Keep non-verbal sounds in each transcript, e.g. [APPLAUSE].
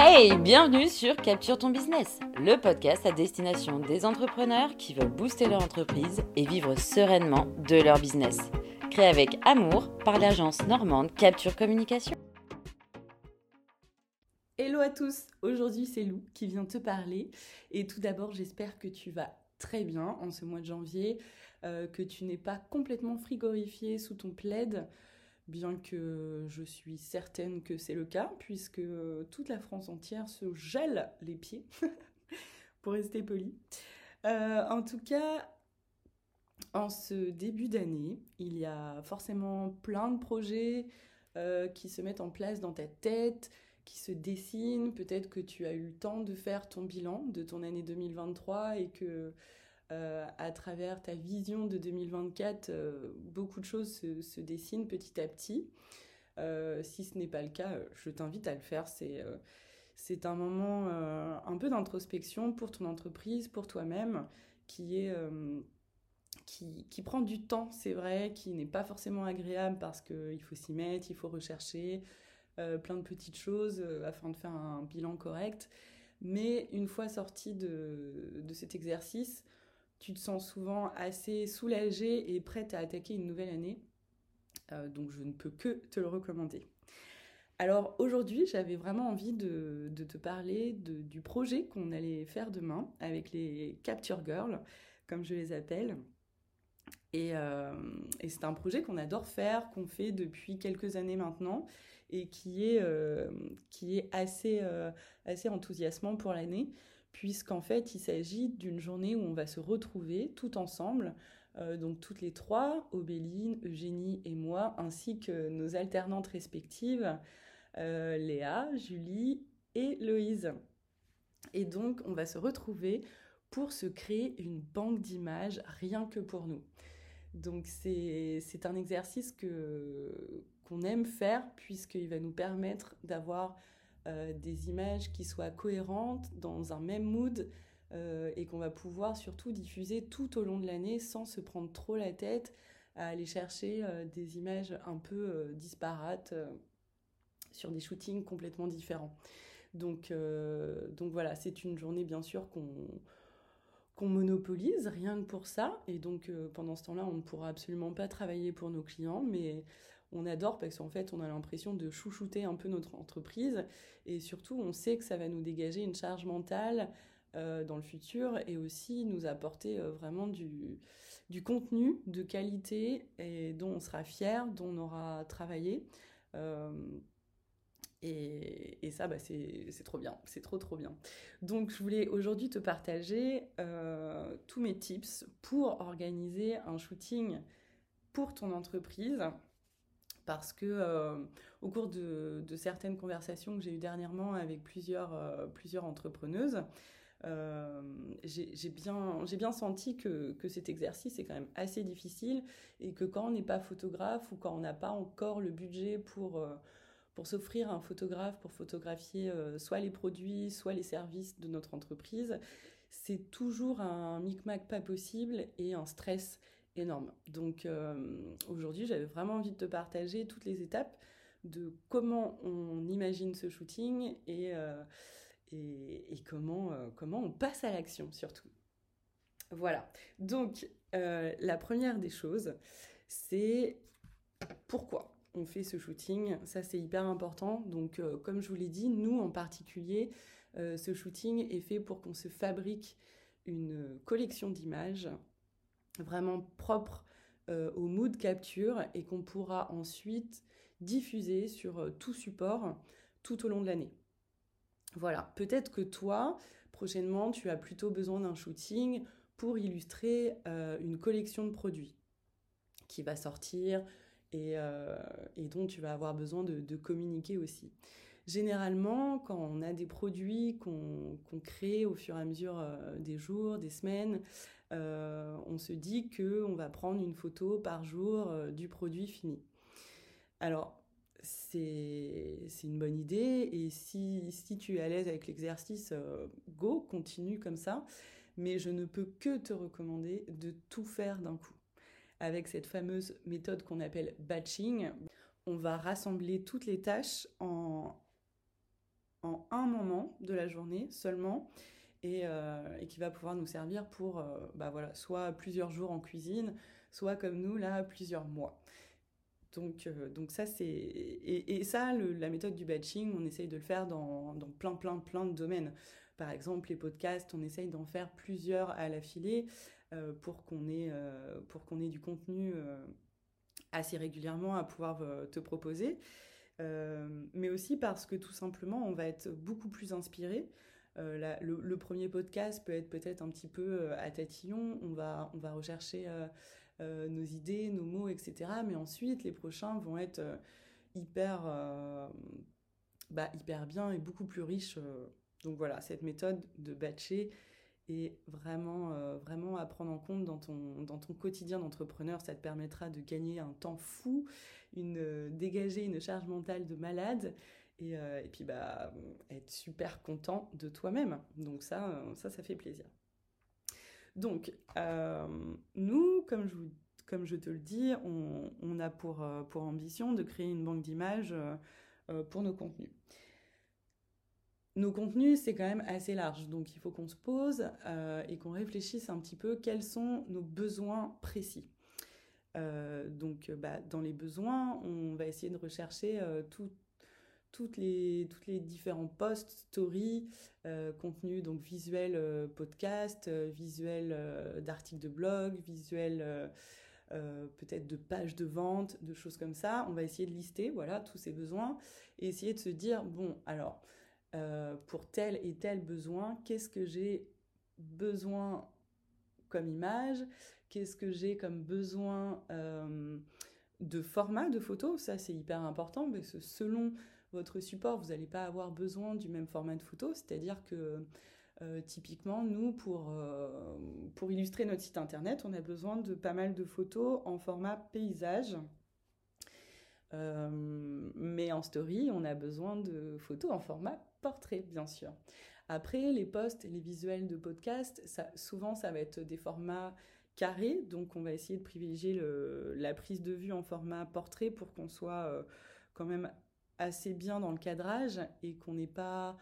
Hey, bienvenue sur Capture ton business, le podcast à destination des entrepreneurs qui veulent booster leur entreprise et vivre sereinement de leur business. Créé avec amour par l'agence normande Capture Communication. Hello à tous, aujourd'hui c'est Lou qui vient te parler et tout d'abord j'espère que tu vas très bien en ce mois de janvier, euh, que tu n'es pas complètement frigorifié sous ton plaid, bien que je suis certaine que c'est le cas, puisque toute la France entière se gèle les pieds, [LAUGHS] pour rester poli. Euh, en tout cas, en ce début d'année, il y a forcément plein de projets euh, qui se mettent en place dans ta tête, qui se dessinent. Peut-être que tu as eu le temps de faire ton bilan de ton année 2023 et que euh, à travers ta vision de 2024, euh, beaucoup de choses se, dessinent petit à petit. Euh, si ce n'est pas le cas, je t'invite à le faire. C'est c'est un moment un peu d'introspection pour ton entreprise, pour toi-même, qui est qui, qui, prend du temps, c'est vrai, qui n'est pas forcément agréable parce qu'il faut s'y mettre, il faut rechercher plein de petites choses afin de faire un bilan correct. Mais une fois sorti de, de cet exercice, tu te sens souvent assez soulagée et prête à attaquer une nouvelle année. Euh, donc je ne peux que te le recommander. Alors aujourd'hui, j'avais vraiment envie de, te parler du projet qu'on allait faire demain avec les Capture Girls, comme je les appelle. Et, euh, c'est un projet qu'on adore faire, qu'on fait depuis quelques années maintenant et qui est, euh, assez enthousiasmant pour l'année puisqu'en fait, il s'agit d'une journée où on va se retrouver tout ensemble, euh, donc toutes les trois, Obéline, Eugénie et moi, ainsi que nos alternantes respectives, euh, Léa, Julie et Loïse. Et donc, on va se retrouver pour se créer une banque d'images rien que pour nous. Donc, c'est un exercice qu'on aime faire puisqu'il va nous permettre d'avoir euh, des images qui soient cohérentes, dans un même mood, euh, et qu'on va pouvoir surtout diffuser tout au long de l'année sans se prendre trop la tête à aller chercher euh, des images un peu disparates sur des shootings complètement différents. Donc, donc voilà, c'est une journée bien sûr qu'on qu'on monopolise rien que pour ça. Et donc pendant ce temps-là, on ne pourra absolument pas travailler pour nos clients, mais on adore parce qu'en fait, on a l'impression de chouchouter un peu notre entreprise et surtout, on sait que ça va nous dégager une charge mentale euh, dans le futur et aussi nous apporter euh, vraiment du, contenu de qualité et dont on sera fier, dont on aura travaillé. Euh, et, ça, bah, c'est trop bien, c'est trop trop bien. Donc, je voulais aujourd'hui te partager tous mes tips pour organiser un shooting pour ton entreprise parce que euh, au cours de, certaines conversations que j'ai eues dernièrement avec plusieurs, euh, entrepreneuses, euh, j'ai bien, senti que, que, cet exercice est quand même assez difficile et que quand on n'est pas photographe ou quand on n'a pas encore le budget pour, pour s'offrir un photographe pour photographier soit les produits, soit les services de notre entreprise, c'est toujours un micmac pas possible et un stress énorme. Donc euh, aujourd'hui, j'avais vraiment envie de te partager toutes les étapes de comment on imagine ce shooting et, euh, comment, euh, comment on passe à l'action surtout. Voilà. Donc la première des choses, c'est pourquoi on fait ce shooting. Ça, c'est hyper important. Donc, comme je vous l'ai dit, nous en particulier, ce shooting est fait pour qu'on se fabrique une collection d'images vraiment propre euh, au mood capture et qu'on pourra ensuite diffuser sur euh, tout support tout au long de l'année. Voilà, peut-être que toi, prochainement, tu as plutôt besoin d'un shooting pour illustrer euh, une collection de produits qui va sortir et, dont tu vas avoir besoin de, communiquer aussi. Généralement, quand on a des produits qu'on crée au fur et à mesure des jours, des semaines, on se dit qu'on va prendre une photo par jour euh, du produit fini. Alors, c'est une bonne idée et si, tu es à l'aise avec l'exercice, euh, go, continue comme ça. Mais je ne peux que te recommander de tout faire d'un coup. Avec cette fameuse méthode qu'on appelle batching, on va rassembler toutes les tâches en en un moment de la journée seulement et, qui va pouvoir nous servir pour bah voilà, soit plusieurs jours en cuisine, soit comme nous, là, plusieurs mois. Donc, donc ça, c'est... Et, ça, la méthode du batching, on essaye de le faire dans, plein, plein, plein de domaines. Par exemple, les podcasts, on essaye d'en faire plusieurs à l'affilée euh, pour qu'on ait, euh, pour qu'on ait du contenu euh, assez régulièrement à pouvoir te proposer. mais aussi parce que tout simplement, on va être beaucoup plus inspiré. Le, premier podcast peut être peut-être un petit peu à tatillon. On va, on va rechercher nos idées, nos mots, etc. Mais ensuite, les prochains vont être hyper, bah, hyper bien et beaucoup plus riches donc voilà, cette méthode de batcher est vraiment, euh, vraiment à prendre en compte dans ton, dans ton quotidien d'entrepreneur. Ça te permettra de gagner un temps fou, une, euh, dégager une charge mentale de malade et, euh, et puis bah, être super content de toi-même. Donc ça, ça, ça fait plaisir. Donc, nous, comme je, te le dis, on, a pour, ambition de créer une banque d'images pour nos contenus. Nos contenus, c'est quand même assez large, donc il faut qu'on se pose euh, et qu'on réfléchisse un petit peu quels sont nos besoins précis. Euh, donc, bah, dans les besoins, on va essayer de rechercher euh, toutes les, toutes les différents posts, stories, contenus donc visuels podcast, visuels d'articles de blog, visuels peut-être de pages de vente, de choses comme ça. On va essayer de lister voilà tous ces besoins et essayer de se dire bon alors euh, pour tel et tel besoin, qu'est-ce que j'ai besoin comme image, qu'est-ce que j'ai comme besoin euh, de format de photo, ça c'est hyper important parce que selon votre support, vous n'allez pas avoir besoin du même format de photo, c'est-à-dire que euh, typiquement, nous, pour, pour illustrer notre site internet, on a besoin de pas mal de photos en format paysage. mais en story, on a besoin de photos en format portrait, bien sûr. Après, les posts les visuels de podcast, ça, souvent, ça va être des formats carrés, donc on va essayer de privilégier la prise de vue en format portrait pour qu'on soit euh, quand même assez bien dans le cadrage et qu'on n'ait pas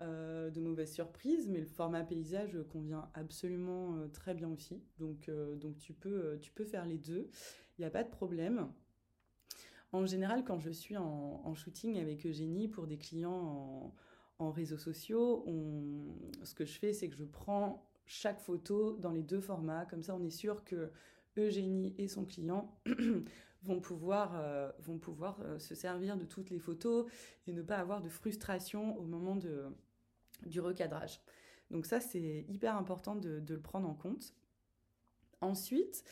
euh, de mauvaises surprises, mais le format paysage convient absolument euh, très bien aussi. Donc, donc tu, peux, faire les deux, il n'y a pas de problème. En général, quand je suis en, shooting avec Eugénie pour des clients en, en réseaux sociaux, ce que je fais, c'est que je prends chaque photo dans les deux formats. Comme ça, on est sûr que Eugénie et son client vont pouvoir, euh, vont pouvoir euh, se servir de toutes les photos et ne pas avoir de frustration au moment de, du recadrage. Donc ça, c'est hyper important de, le prendre en compte. Ensuite,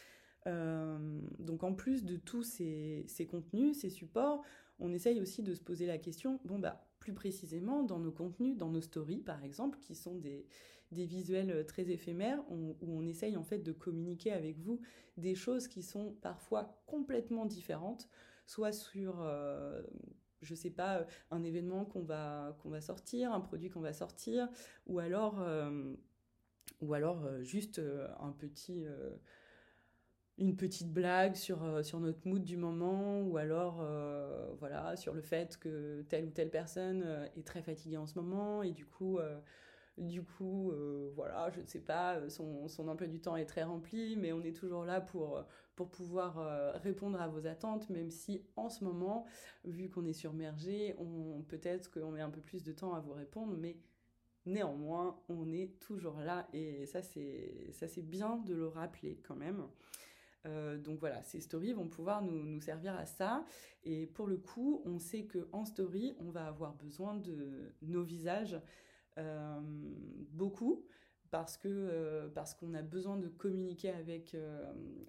euh, donc en plus de tous ces, ces, contenus, ces supports, on essaye aussi de se poser la question, bon bah plus précisément dans nos contenus, dans nos stories par exemple, qui sont des, visuels euh, très éphémères, où on essaye en fait de communiquer avec vous des choses qui sont parfois complètement différentes, soit sur, euh, je sais pas, un événement qu'on va, va sortir, un produit qu'on va sortir, ou alors, euh, ou alors juste un petit une petite blague sur, euh, sur notre mood du moment ou alors euh, voilà sur le fait que telle ou telle personne euh, est très fatiguée en ce moment et du coup du coup voilà je ne sais pas son, son, emploi du temps est très rempli mais on est toujours là pour pour pouvoir répondre à vos attentes même si en ce moment vu qu'on est submergé on peut-être qu'on met un peu plus de temps à vous répondre mais néanmoins on est toujours là et ça c'est ça c'est bien de le rappeler quand même euh, donc voilà, ces stories vont pouvoir nous, servir à ça. Et pour le coup, on sait qu'en story, on va avoir besoin de nos visages euh, beaucoup parce que euh, parce qu'on a besoin de communiquer avec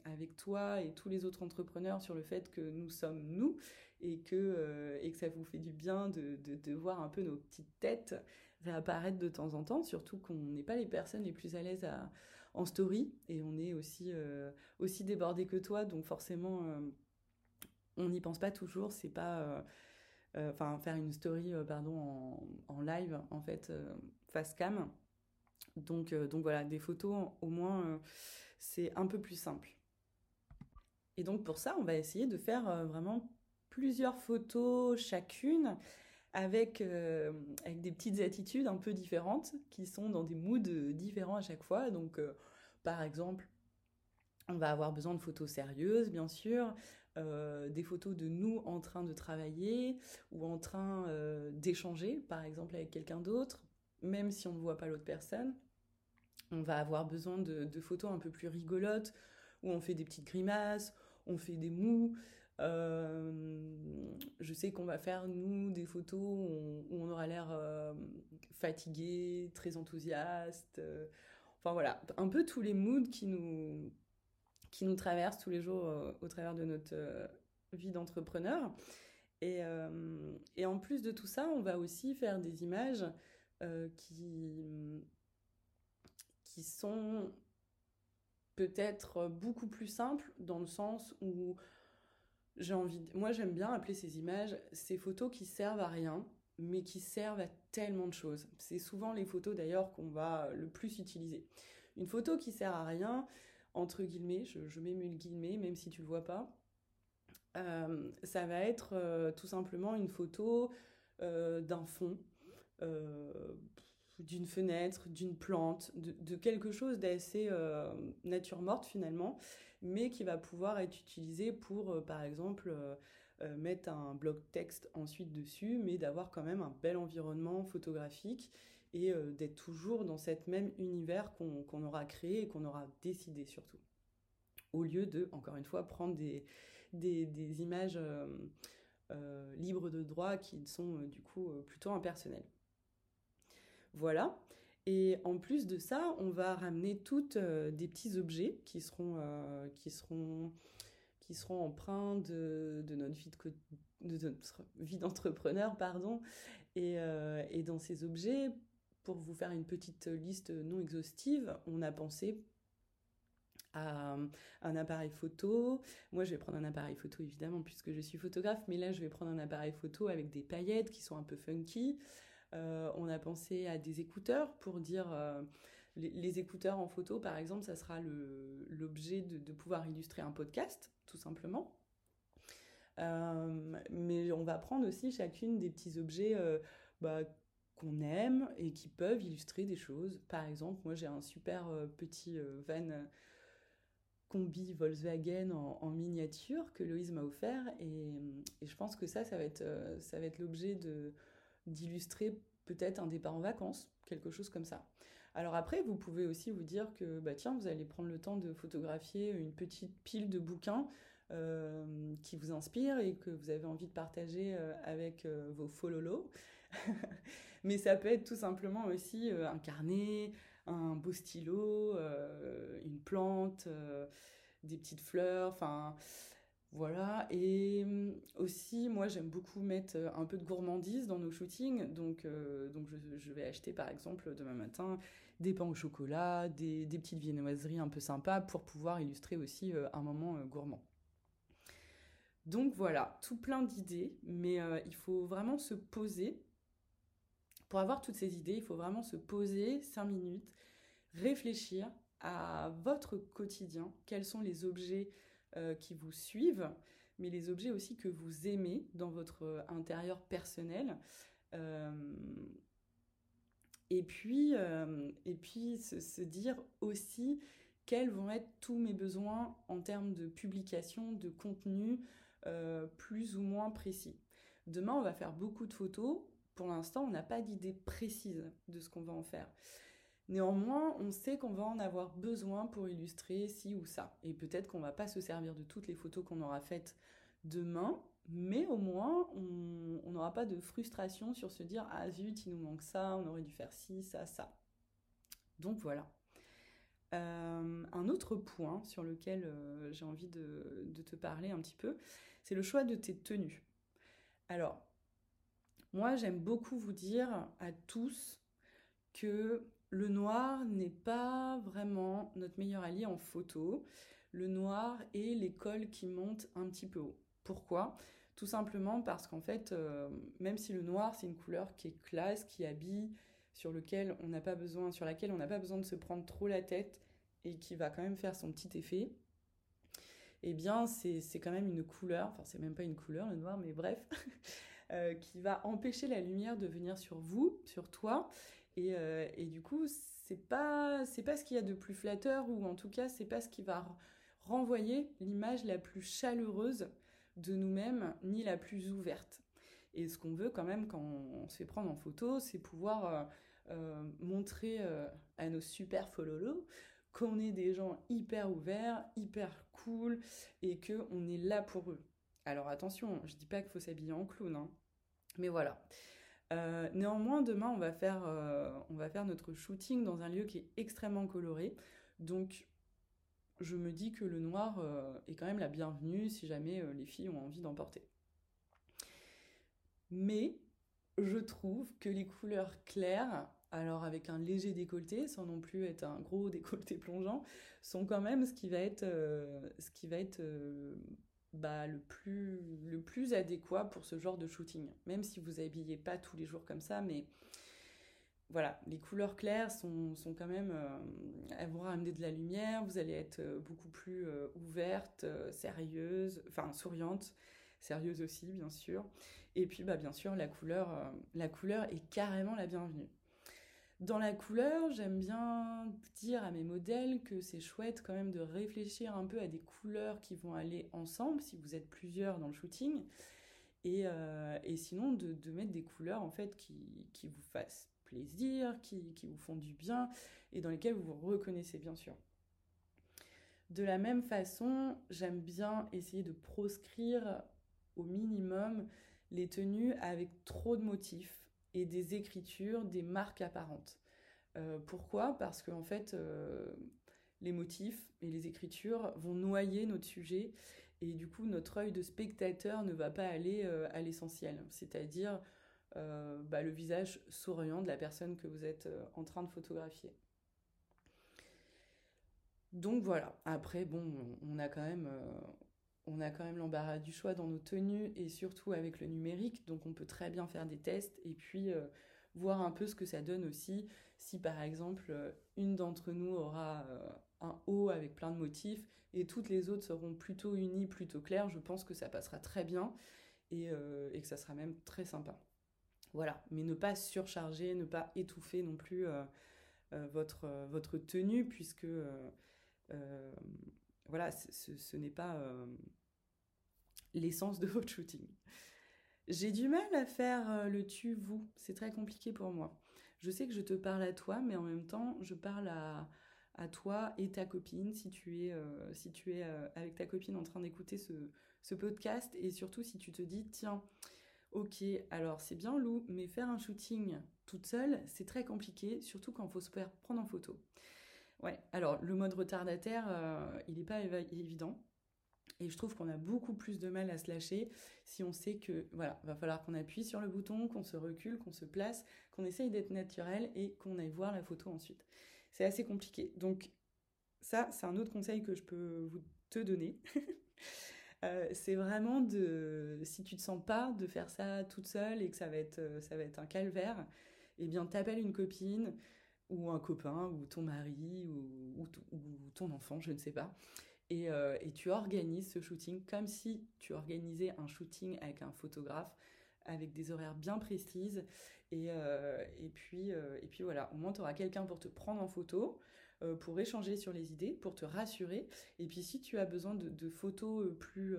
avec toi et tous les autres entrepreneurs sur le fait que nous sommes nous et que et que ça vous fait du bien de, de, voir un peu nos petites têtes réapparaître de temps en temps surtout qu'on n'est pas les personnes les plus à l'aise à en story et on est aussi, euh, aussi débordé que toi, donc forcément, euh, on n'y pense pas toujours. C'est pas. Euh, enfin, faire une story, pardon, en, live, en fait, face cam. Donc, donc voilà, des photos, au moins, c'est un peu plus simple. Et donc pour ça, on va essayer de faire vraiment plusieurs photos chacune avec, avec des petites attitudes un peu différentes qui sont dans des moods différents à chaque fois. Donc, par exemple, on va avoir besoin de photos sérieuses, bien sûr, des photos de nous en train de travailler ou en train d'échanger, par exemple, avec quelqu'un d'autre, même si on ne voit pas l'autre personne. On va avoir besoin de, photos un peu plus rigolotes, où on fait des petites grimaces, on fait des mous. je sais qu'on va faire, nous, des photos où on, aura l'air fatigué, très enthousiaste. enfin voilà, un peu tous les moods qui nous, qui nous traversent tous les jours au travers de notre vie d'entrepreneur. Et, et, en plus de tout ça, on va aussi faire des images qui qui sont peut-être beaucoup plus simples dans le sens où j'ai envie moi j'aime bien appeler ces images ces photos qui servent à rien mais qui servent à tellement de choses c'est souvent les photos d'ailleurs qu'on va le plus utiliser une photo qui sert à rien entre guillemets je, mets mille guillemets même si tu le vois pas euh, ça va être euh, tout simplement une photo euh, d'un fond d'une fenêtre, d'une plante, de, quelque chose d'assez nature morte finalement, mais qui va pouvoir être utilisé pour, par exemple, mettre un bloc texte ensuite dessus, mais d'avoir quand même un bel environnement photographique et d'être toujours dans cet même univers qu'on aura créé et qu'on aura décidé surtout. Au lieu de, encore une fois, prendre des, des images libres de droit qui sont du coup plutôt impersonnelles. Voilà. Et en plus de ça, on va ramener toutes euh, des petits objets qui seront, euh, qui seront, qui seront de, de notre vie de, d'entrepreneur, pardon. Et, euh, et, dans ces objets, pour vous faire une petite liste non exhaustive, on a pensé à un appareil photo. Moi, je vais prendre un appareil photo évidemment puisque je suis photographe, mais là, je vais prendre un appareil photo avec des paillettes qui sont un peu funky. Euh, on a pensé à des écouteurs pour dire euh, les, écouteurs en photo, par exemple, ça sera l'objet de, pouvoir illustrer un podcast, tout simplement. Euh, mais on va prendre aussi chacune des petits objets bah, qu'on aime et qui peuvent illustrer des choses. Par exemple, moi j'ai un super petit van combi Volkswagen en, miniature que Loïse m'a offert et, je pense que ça, ça va être, ça va être l'objet d'illustrer peut-être un départ en vacances, quelque chose comme ça. Alors après, vous pouvez aussi vous dire que, bah tiens, vous allez prendre le temps de photographier une petite pile de bouquins euh, qui vous inspirent et que vous avez envie de partager euh, avec euh, vos follow [LAUGHS] Mais ça peut être tout simplement aussi un carnet, un beau stylo, une plante, des petites fleurs, enfin voilà, et hum, aussi, moi j'aime beaucoup mettre euh, un peu de gourmandise dans nos shootings, donc, euh, donc je, vais acheter par exemple demain matin des pains au chocolat, des, petites viennoiseries un peu sympas pour pouvoir illustrer aussi euh, un moment gourmand. Donc voilà, tout plein d'idées, mais il faut vraiment se poser. Pour avoir toutes ces idées, il faut vraiment se poser 5 minutes, réfléchir à votre quotidien, quels sont les objets euh, qui vous suivent, mais les objets aussi que vous aimez dans votre euh, intérieur personnel. Euh, et puis, et puis se, dire aussi quels vont être tous mes besoins en termes de publication, de contenu plus ou moins précis. Demain, on va faire beaucoup de photos. Pour l'instant, on n'a pas d'idée précise de ce qu'on va en faire. Néanmoins, on sait qu'on va en avoir besoin pour illustrer ci ou ça. Et peut-être qu'on va pas se servir de toutes les photos qu'on aura faites demain, mais au moins on n'aura pas de frustration sur se dire ah zut, il nous manque ça, on aurait dû faire ci, ça, ça. Donc voilà. Euh, un autre point sur lequel euh, j'ai envie de, te parler un petit peu, c'est le choix de tes tenues. Alors, moi j'aime beaucoup vous dire à tous que le noir n'est pas vraiment notre meilleur allié en photo. Le noir est l'école qui monte un petit peu haut. Pourquoi? Tout simplement parce qu'en fait, euh, même si le noir c'est une couleur qui est classe, qui habille, sur lequel on pas besoin, sur laquelle on n'a pas besoin de se prendre trop la tête et qui va quand même faire son petit effet, eh bien c'est quand même une couleur, enfin c'est même pas une couleur le noir, mais bref, [LAUGHS] qui va empêcher la lumière de venir sur vous, sur toi. Et, et du coup, c'est pas, c'est pas ce qu'il y a de plus flatteur, ou en tout cas, c'est pas ce qui va renvoyer l'image la plus chaleureuse de nous-mêmes, ni la plus ouverte. Et ce qu'on veut quand même quand on se fait prendre en photo, c'est pouvoir euh, montrer euh, à nos super followers qu'on est des gens hyper ouverts, hyper cool et que on est là pour eux. Alors attention, je dis pas qu'il faut s'habiller en clown, hein. Mais voilà. Euh, néanmoins, demain, on va, faire, on va faire notre shooting dans un lieu qui est extrêmement coloré. Donc, je me dis que le noir est quand même la bienvenue si jamais les filles ont envie d'en porter. Mais je trouve que les couleurs claires, alors avec un léger décolleté, sans non plus être un gros [LAUGHS] décolleté plongeant, sont quand même ce qui va être, euh, ce qui va être euh, bah, le, plus, le plus adéquat pour ce genre de shooting. Même si vous habillez pas tous les jours comme ça, mais voilà, les couleurs claires sont, quand même, euh, elles ramener de la lumière, vous allez être beaucoup plus ouverte, sérieuse, enfin souriante, sérieuse aussi bien sûr. Et puis bah, bien sûr la couleur, la couleur est carrément la bienvenue. Dans la couleur, j'aime bien dire à mes modèles que c'est chouette quand même de réfléchir un peu à des couleurs qui vont aller ensemble si vous êtes plusieurs dans le shooting. Et, euh, sinon, de, mettre des couleurs en fait qui, vous fassent plaisir, qui, qui, vous font du bien et dans lesquelles vous vous reconnaissez bien sûr. De la même façon, j'aime bien essayer de proscrire au minimum les tenues avec trop de motifs et des écritures, des marques apparentes. Euh, pourquoi? Parce qu'en fait, euh, les motifs et les écritures vont noyer notre sujet et du coup, notre œil de spectateur ne va pas aller euh, à l'essentiel, c'est-à-dire bah, le visage souriant de la personne que vous êtes en train de photographier. Donc voilà, après, bon, on a quand même on a quand même l'embarras du choix dans nos tenues et surtout avec le numérique, donc on peut très bien faire des tests et puis euh, voir un peu ce que ça donne aussi. Si par exemple euh, une d'entre nous aura euh, un haut avec plein de motifs et toutes les autres seront plutôt unies, plutôt claires, je pense que ça passera très bien et, que ça sera même très sympa. Voilà, mais ne pas surcharger, ne pas étouffer non plus votre, tenue puisque voilà, ce, n'est pas l'essence de votre shooting. J'ai du mal à faire euh, le tu-vous, c'est très compliqué pour moi. Je sais que je te parle à toi, mais en même temps, je parle à, toi et ta copine, si tu es, euh, si tu es avec ta copine en train d'écouter ce, ce, podcast, et surtout si tu te dis, tiens, ok, alors c'est bien Lou, mais faire un shooting toute seule, c'est très compliqué, surtout quand il faut se prendre en photo. Ouais, alors le mode retardataire, euh, il n'est pas évident. Et je trouve qu'on a beaucoup plus de mal à se lâcher si on sait que, voilà, va falloir qu'on appuie sur le bouton, qu'on se recule, qu'on se place, qu'on essaye d'être naturel et qu'on aille voir la photo ensuite. C'est assez compliqué. Donc, ça, c'est un autre conseil que je peux te donner. [LAUGHS] Euh, c'est vraiment de, si tu te sens pas de faire ça toute seule et que ça va être, euh, ça va être un calvaire, eh bien, t'appelles une copine, ou un copain, ou ton mari, ou, ton enfant, je ne sais pas. Euh, et, tu organises ce shooting comme si tu organisais un shooting avec un photographe, avec des horaires bien précises. Et, euh, euh, puis voilà, au moins tu auras quelqu'un pour te prendre en photo, pour échanger sur les idées, pour te rassurer. Et puis si tu as besoin de, photos plus,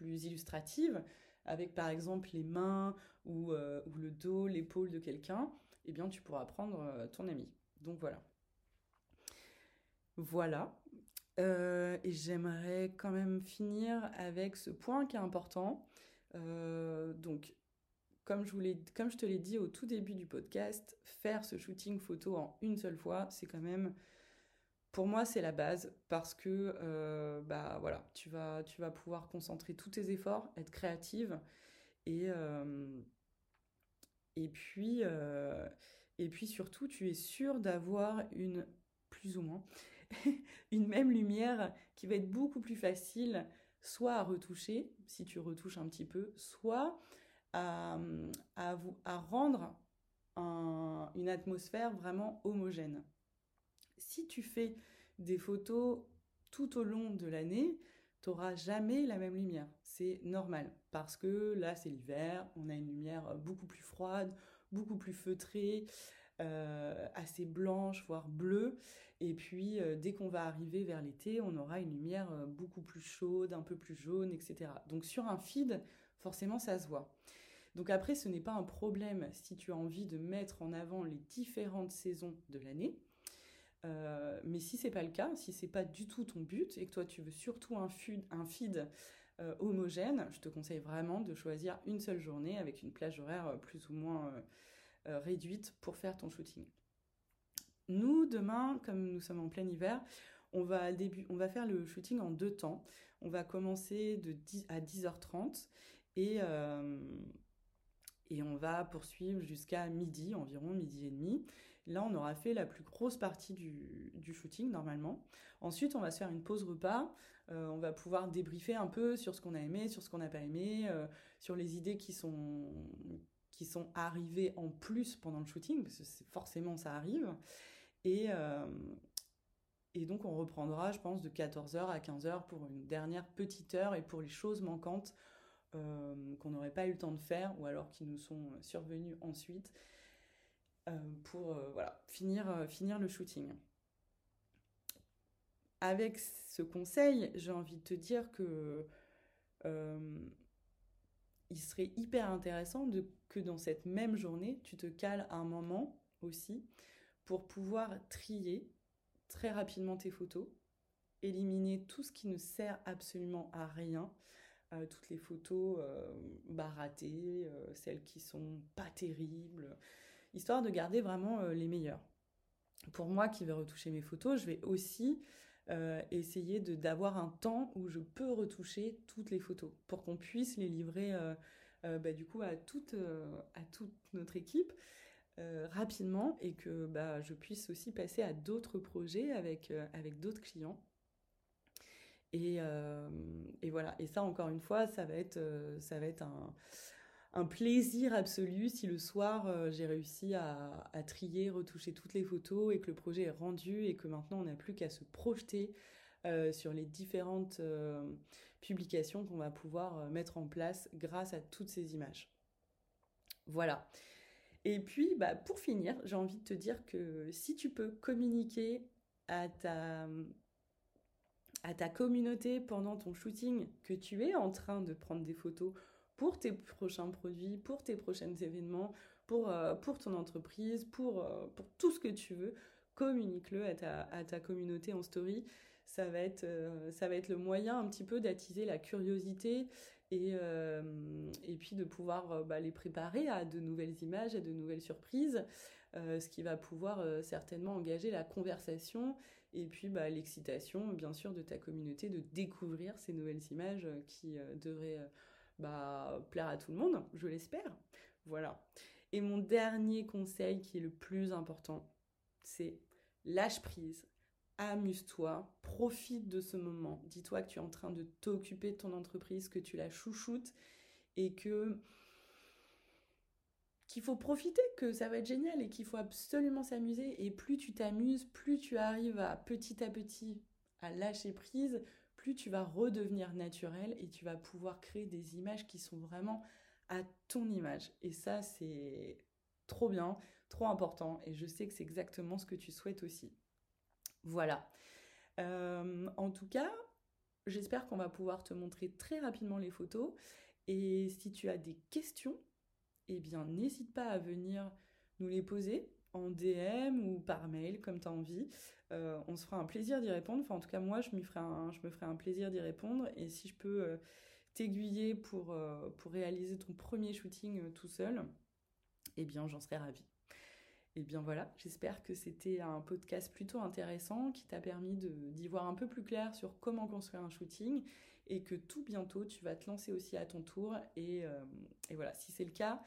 illustratives, avec par exemple les mains ou, ou le dos, l'épaule de quelqu'un, eh bien tu pourras prendre ton ami. Donc voilà. Voilà. Euh, et j'aimerais quand même finir avec ce point qui est important. Euh, donc, comme je, comme je te l'ai dit au tout début du podcast, faire ce shooting photo en une seule fois, c'est quand même, pour moi, c'est la base parce que, bah voilà, tu vas, tu vas pouvoir concentrer tous tes efforts, être créative et et puis, euh, et puis surtout, tu es sûr d'avoir une, plus ou moins, [LAUGHS] une même lumière qui va être beaucoup plus facile, soit à retoucher, si tu retouches un petit peu, soit à, à, à rendre une atmosphère vraiment homogène. Si tu fais des photos tout au long de l'année, tu n'auras jamais la même lumière. C'est normal parce que là, c'est l'hiver, on a une lumière beaucoup plus froide, beaucoup plus feutrée, euh, assez blanche, voire bleue. Et puis, euh, dès qu'on va arriver vers l'été, on aura une lumière euh, beaucoup plus chaude, un peu plus jaune, etc. Donc, sur un feed, forcément, ça se voit. Donc après, ce n'est pas un problème si tu as envie de mettre en avant les différentes saisons de l'année. Euh, mais si c'est pas le cas, si c'est pas du tout ton but et que toi tu veux surtout un feed, homogène, je te conseille vraiment de choisir une seule journée avec une plage horaire plus ou moins réduite pour faire ton shooting. Nous, demain, comme nous sommes en plein hiver, on va, début, on va faire le shooting en deux temps. On va commencer de 10 à 10h30 et, et on va poursuivre jusqu'à midi, environ midi et demi. Là, on aura fait la plus grosse partie du, shooting normalement. Ensuite, on va se faire une pause repas. Euh, on va pouvoir débriefer un peu sur ce qu'on a aimé, sur ce qu'on n'a pas aimé, euh, sur les idées qui sont, qui sont arrivées en plus pendant le shooting, parce que forcément ça arrive. Et, euh, et donc, on reprendra, je pense, de 14h à 15h pour une dernière petite heure et pour les choses manquantes qu'on n'aurait pas eu le temps de faire ou alors qui nous sont survenues ensuite. Euh, pour euh, voilà, finir, euh, finir le shooting. Avec ce conseil, j'ai envie de te dire que il serait hyper intéressant de, que dans cette même journée, tu te cales un moment aussi pour pouvoir trier très rapidement tes photos, éliminer tout ce qui ne sert absolument à rien, toutes les photos baratées, celles qui sont pas terribles, histoire de garder vraiment euh, les meilleurs. Pour moi qui vais retoucher mes photos, je vais aussi euh, essayer d'avoir un temps où je peux retoucher toutes les photos pour qu'on puisse les livrer euh, bah, du coup à toute notre équipe rapidement et que bah, je puisse aussi passer à d'autres projets avec, avec d'autres clients. Et, et, voilà, et ça encore une fois, ça va être, ça va être un, plaisir absolu si le soir euh, j'ai réussi à, trier, retoucher toutes les photos et que le projet est rendu et que maintenant on n'a plus qu'à se projeter euh, sur les différentes euh, publications qu'on va pouvoir mettre en place grâce à toutes ces images. Voilà. Et puis, bah, pour finir, j'ai envie de te dire que si tu peux communiquer à ta, communauté pendant ton shooting que tu es en train de prendre des photos pour tes prochains produits, pour tes prochains événements, pour, euh, ton entreprise, pour, euh, pour tout ce que tu veux. Communique-le à ta, communauté en story. Euh, ça va être le moyen un petit peu d'attiser la curiosité et, et puis de pouvoir bah, les préparer à de nouvelles images, à de nouvelles surprises, ce qui va pouvoir certainement engager la conversation et puis bah, l'excitation, bien sûr, de ta communauté de découvrir ces nouvelles images qui devraient bah, plaire à tout le monde, je l'espère. Voilà. Et mon dernier conseil qui est le plus important, c'est lâche prise, amuse-toi, profite de ce moment. Dis-toi que tu es en train de t'occuper de ton entreprise, que tu la chouchoutes et que qu'il faut profiter, que ça va être génial et qu'il faut absolument s'amuser. Et plus tu t'amuses, plus tu arrives à petit à petit à lâcher prise, plus tu vas redevenir naturel et tu vas pouvoir créer des images qui sont vraiment à ton image. Et ça, c'est trop bien, trop important. Et je sais que c'est exactement ce que tu souhaites aussi. Voilà. Euh, en tout cas, j'espère qu'on va pouvoir te montrer très rapidement les photos. Et si tu as des questions, eh bien, n'hésite pas à venir nous les poser en DM ou par mail, comme tu as envie. Euh, on se fera un plaisir d'y répondre. Enfin, en tout cas, moi, je, me ferai un plaisir d'y répondre. Et si je peux euh, t'aiguiller pour, pour réaliser ton premier shooting tout seul, eh bien, j'en serais ravie. Et eh bien voilà, j'espère que c'était un podcast plutôt intéressant qui t'a permis d'y voir un peu plus clair sur comment construire un shooting et que tout bientôt tu vas te lancer aussi à ton tour. Et, et voilà, si c'est le cas,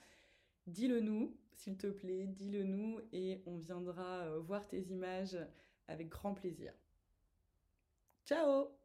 dis-le nous, s'il te plaît, dis-le nous et on viendra voir tes images avec grand plaisir. Ciao